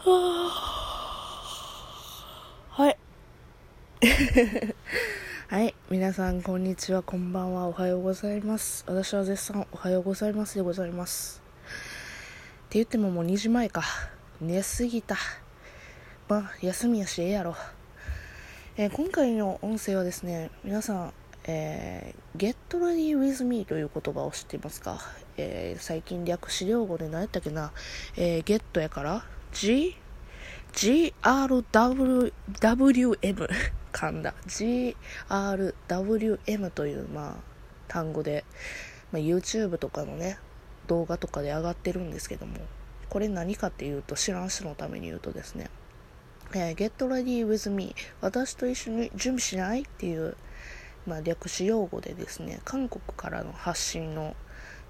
はい。はい。皆さん、こんにちは。こんばんは。おはようございます。私は絶賛、おはようございますでございます。って言ってももう2時前か。寝すぎた。まあ、休みやし、ええやろ。えー、今回の音声はですね、皆さん、えー、get ready with me という言葉を知っていますか、えー、最近略資料語で何やったっけな、えー、get やから G? GRWM 噛んだ。GRWM というまあ単語で、まあ、YouTube とかのね動画とかで上がってるんですけどもこれ何かっていうと知らん人のために言うとですね、えー、Get ready with me 私と一緒に準備しないっていうまあ、略詞用語でですね韓国からの発信の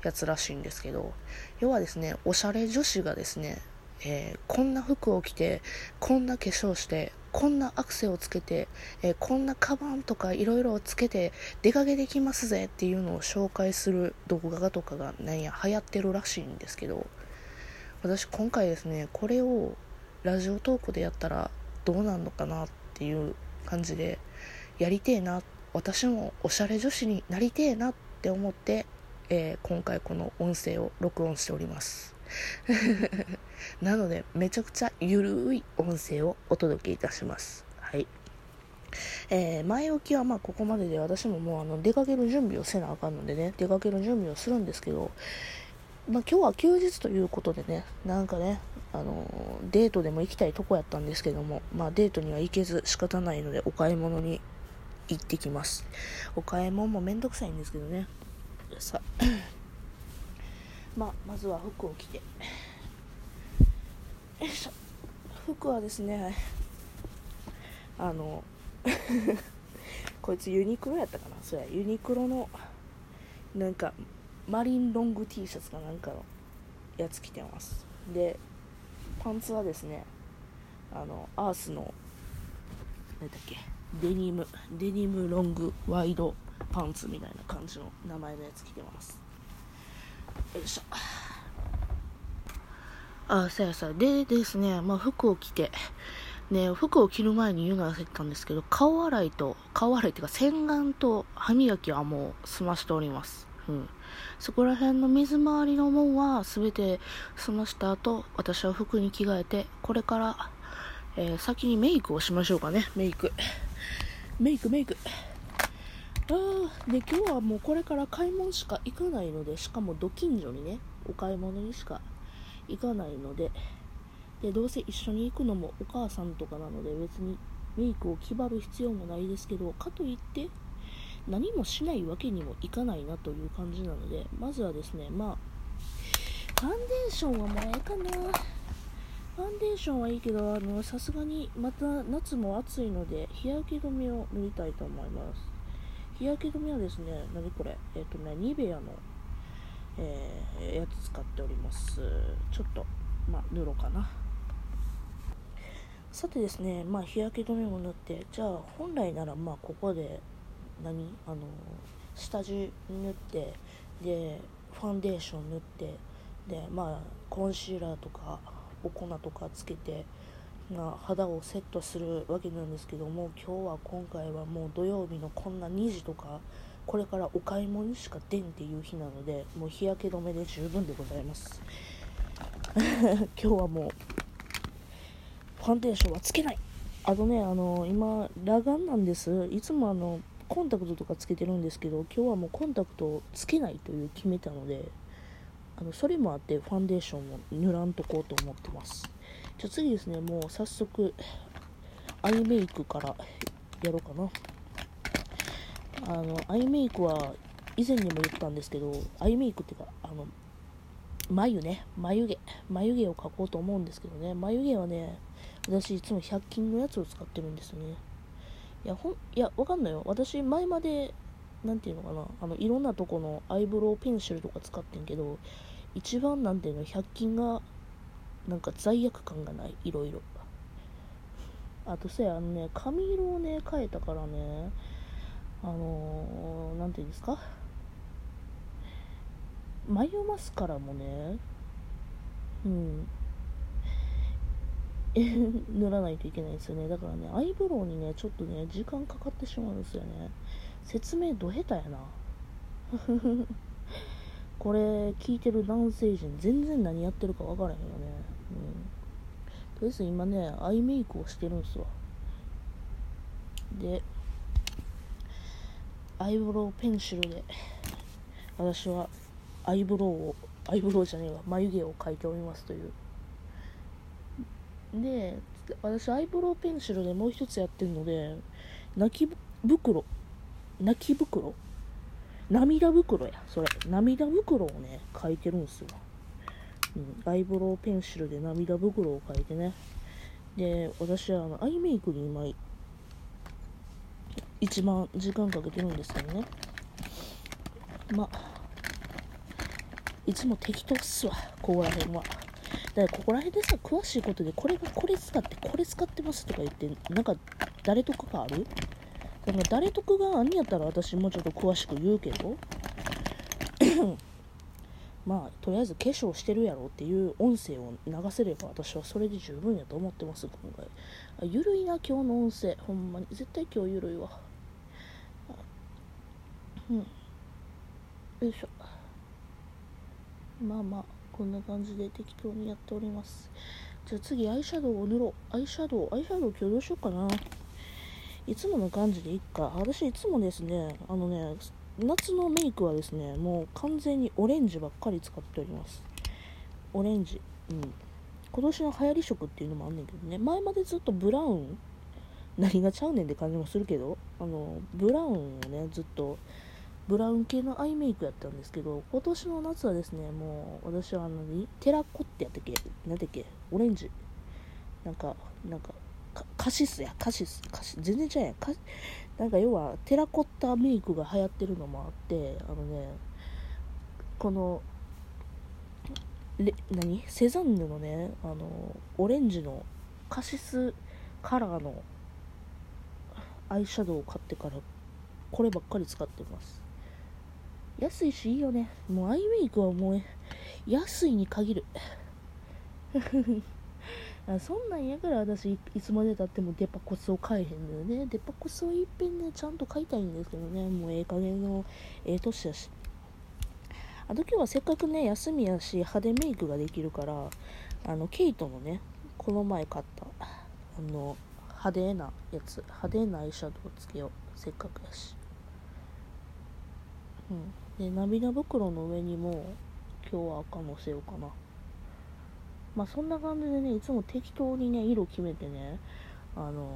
やつらしいんですけど要はですねおしゃれ女子がですね、えー、こんな服を着てこんな化粧してこんなアクセをつけて、えー、こんなカバンとかいろいろつけて出かけできますぜっていうのを紹介する動画とかがなんや流行ってるらしいんですけど私今回ですねこれをラジオトークでやったらどうなんのかなっていう感じでやりてえな私もおしゃれ女子になりてえなって思って、えー、今回この音声を録音しております。なのでめちゃくちゃゆるい音声をお届けいたしますはいえー、前置きはまあここまでで私ももうあの出かける準備をせなあかんのでね出かける準備をするんですけど、まあ、今日は休日ということでねなんかねあのデートでも行きたいとこやったんですけども、まあ、デートには行けず仕方ないのでお買い物に行ってきます。お買い物もめんどくさいんですけどね。さまあ、まずは服を着て。服はですね、あの、こいつユニクロやったかなそや、ユニクロの、なんか、マリンロング T シャツかなんかのやつ着てます。で、パンツはですね、あの、アースの、何だっけ、デニムデニムロングワイドパンツみたいな感じの名前のやつ着てますよいしょあそうやさでですね、まあ、服を着てね、服を着る前に言うのは忘れてたんですけど、顔洗いと、顔洗いっていうか洗顔と歯磨きはもう済ましております。うん。そこら辺の水回りのもんは全て済ました後、私は服に着替えて、これから、えー、先にメイクをしましょうかね、メイク。メイクメイクああで今日はもうこれから買い物しか行かないのでしかもど近所にねお買い物にしか行かないのででどうせ一緒に行くのもお母さんとかなので別にメイクを気張る必要もないですけどかといって何もしないわけにもいかないなという感じなのでまずはですねまあファンデーションはもうええかなファンデーションはいいけど、あの、さすがにまた夏も暑いので、日焼け止めを塗りたいと思います。日焼け止めはですね、何これ？えっ、ー、とね、ニベアの、えー、やつ使っております。ちょっと、まあ、塗ろうかな。さてですね、まあ、日焼け止めも塗って、じゃあ、本来なら、まあ、ここで、何？あの、下地塗って、で、ファンデーション塗って、で、まあ、コンシーラーとか、お粉とかつけて、まあ、肌をセットするわけなんですけども今日は今回はもう土曜日のこんな2時とかこれからお買い物にしか出んっていう日なのでもう日焼け止めで十分でございます。今日はもうファンデーションはつけない。あとねあの今裸眼なんです。いつもあのコンタクトとかつけてるんですけど今日はもうコンタクトをつけないという決めたのであのそれもあってファンデーションを塗らんとこうと思ってます。じゃあ次ですねもう早速アイメイクからやろうかな。あのアイメイクは以前にも言ったんですけどアイメイクっていうかあの眉ね。眉毛。眉毛を描こうと思うんですけどね。眉毛はね私いつも100均のやつを使ってるんですね。いやほんいやわかんないよ。私前まで何ていうのかな。あのいろんなとこのアイブロウペンシルとか使ってんけど一番なんていうの100均がなんか罪悪感がないいろいろ。あとさあのね髪色をね変えたからねあのー、ていうんですか？眉マスカラもねうん。塗らないといけないんですよね。だからねアイブロウにねちょっとね時間かかってしまうんですよね。説明ど下手やな。これ聞いてる男性陣全然何やってるか分からへんよね、とりあえず今ねアイメイクをしてるんですわ。でアイブロウペンシルで私はアイブロウをアイブロウじゃねえわ眉毛を描いておりますという。で私アイブロウペンシルでもう一つやってるので泣き袋泣き袋？涙袋やそれ。涙袋をね描いてるんですよ、うん、アイブロウペンシルで涙袋を描いてね。で私はあのアイメイクに今一番時間かけてるんですけどね。まいつも適当っすわ。ここら辺は。だからここら辺でさ詳しいことでこれがこれ使ってこれ使ってますとか言ってなんか誰とかがある？だから誰得があんやったら私もうちょっと詳しく言うけど。まあとりあえず化粧してるやろっていう音声を流せれば私はそれで十分やと思ってます今回。あゆるいな今日の音声。ほんまに。絶対今日ゆるいわ。うん。よいしょ。まあまあこんな感じで適当にやっております。じゃあ次アイシャドウを塗ろう。アイシャドウアイシャドウ今日どうしようかな。いつもの感じでいっか。私いつもですねあのね夏のメイクはですねもう完全にオレンジばっかり使っております。オレンジ。うん。今年の流行り色っていうのもあんねんけどね。前までずっとブラウン何がちゃうねんって感じもするけどあのブラウンをねずっとブラウン系のアイメイクやったんですけど今年の夏はですねもう私はあのテラコってやったっけ？何だっけ？オレンジ。なんかなんかカシスやカシスカシ全然ちゃうやん。なんか要はテラコッタメイクが流行ってるのもあってあのねこのレ何？セザンヌのねあのオレンジのカシスカラーのアイシャドウを買ってからこればっかり使ってます。安いしいいよね。もうアイメイクはもう安いに限る。そんなんやから私いつまでたってもデパコスを買えへんのよね。デパコスをいっぺんねちゃんと買いたいんですけどね。もうええ加減のええ年やし。あと今日はせっかくね休みやし派手メイクができるからあのケイトのねこの前買ったあの派手なやつ派手なアイシャドウつけよう。せっかくやし。うん。で涙袋の上にも今日は赤のせようかな。まあそんな感じでねいつも適当にね色決めてねあの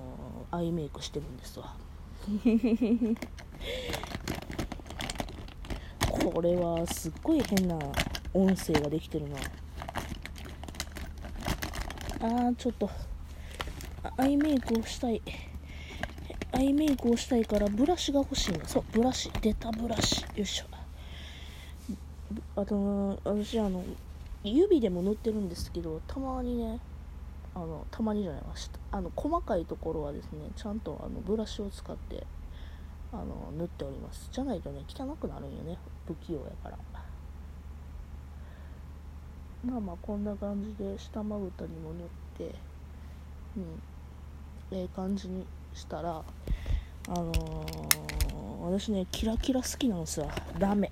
ー、アイメイクしてるんですわ。これはすっごい変な音声ができてるな。あーちょっと。アイメイクをしたい。アイメイクをしたいからブラシが欲しいの。そうブラシ。出たブラシ。よいしょ。あと私あの指でも塗ってるんですけどたまにねあのたまにじゃないましたあの細かいところはですねちゃんとあのブラシを使ってあの塗っております。じゃないとね汚くなるんよね不器用やから。まあまあこんな感じで下まぶたにも塗ってうんええ感じにしたらあのー、私ねキラキラ好きなんですよラメ。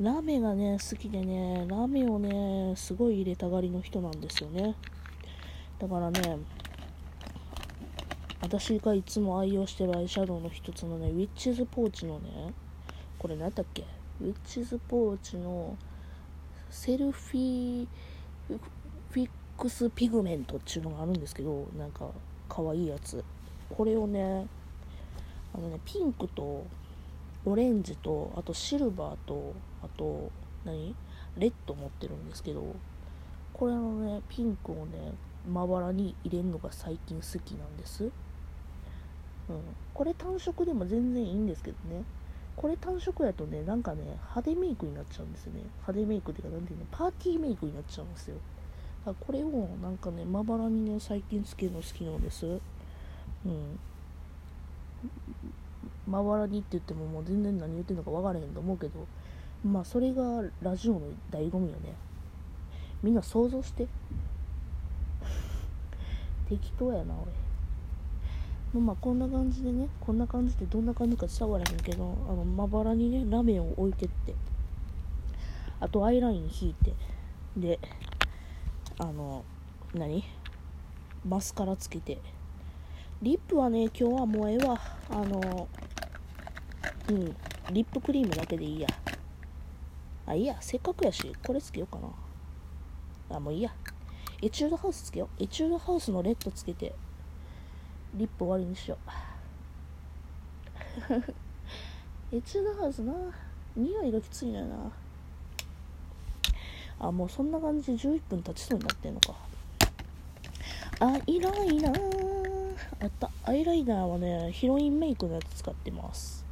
ラーメンがね好きでねラーメンをねすごい入れたがりの人なんですよね。だからね私がいつも愛用してるアイシャドウの一つのね Witch's Pouch のねこれ何だっけ？ Witch's Pouch の Selfie Fix Pigment っていうのがあるんですけどなんか可愛いやつ。これをねあのねピンクとオレンジとあとシルバーとあと何？レッド持ってるんですけどこれのねピンクをねまばらに入れるのが最近好きなんです。うん。これ単色でも全然いいんですけどね。これ単色やとねなんかね派手メイクになっちゃうんですよね。派手メイクっていうか何ていうの？パーティーメイクになっちゃうんですよ。だからこれをなんかねまばらにね最近つけるの好きなんです。うん。まばらにって言ってももう全然何言ってんのか分からへんと思うけどまあそれがラジオの醍醐味よね。みんな想像して。適当やなおい。まあこんな感じでねこんな感じでどんな感じか伝わらへんけどあのまばらにねラメを置いてって。あとアイライン引いて。であの何？マスカラつけて。リップはね今日はもうええわ。あのうん。リップクリームだけでいいや。あいいや。せっかくやしこれつけようかな。あもういいや。エチュードハウスつけよう。エチュードハウスのレッドつけてリップ終わりにしよう。エチュードハウスな。匂いがきついのよな。あもうそんな感じで11分経ちそうになってんのか。アイライナーあった。アイライナーはねヒロインメイクのやつ使ってます。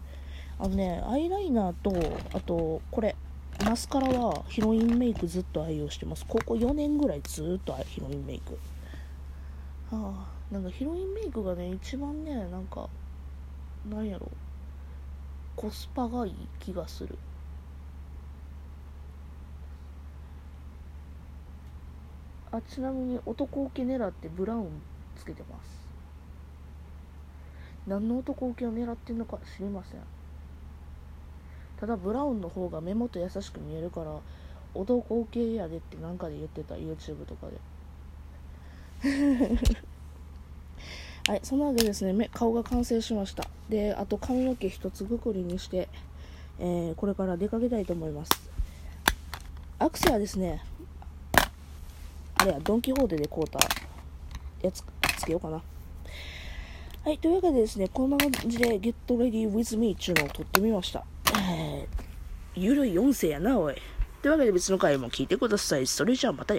あのねアイライナーとあとこれマスカラはヒロインメイクずっと愛用してます。ここ4年ぐらいずっとヒロインメイク。はあなんかヒロインメイクがね一番ねなんかなんやろ。コスパがいい気がする。あちなみに男受け狙ってブラウンつけてます。何の男受けを狙ってんのか知りません。ただブラウンの方が目元優しく見えるから男受けやでってなんかで言ってた YouTube とかで はいそんなわけですね目顔が完成しましたであと髪の毛一つぐくりにして、えー、これから出かけたいと思いますアクセはですねあれや、ドン・キホーテで買うたやつつけようかな。はい、というわけでですね、こんな感じで Get Ready With Me っていうのを撮ってみました。えー、ゆるい音声やな、おい。というわけで別の回も聞いてください。それじゃあまたね。